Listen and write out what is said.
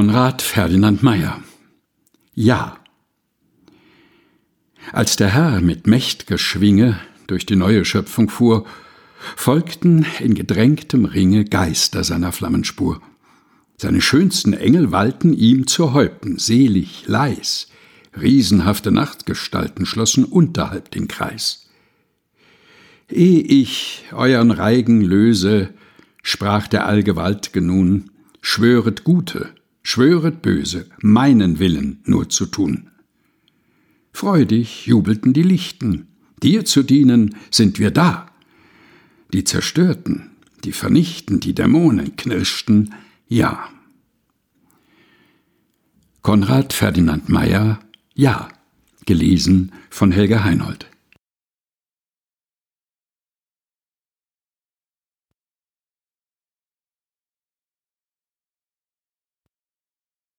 Konrad Ferdinand Meyer Ja Als der Herr mit mächt'ger Schwinge durch die neue Schöpfung fuhr, folgten in gedrängtem Ringe Geister seiner Flammenspur. Seine schönsten Engel wallten ihm zur Häupten, selig, leis, riesenhafte Nachtgestalten schlossen unterhalb den Kreis. Eh ich euren Reigen löse, sprach der Allgewaltge nun, schwöret Gute, schwöret Böse, meinen Willen nur zu tun. Freudig jubelten die Lichten, dir zu dienen sind wir da. Die zerstörten, die vernichten, die Dämonen knirschten, ja. Konrad Ferdinand Meyer, Ja, gelesen von Helga Heinold.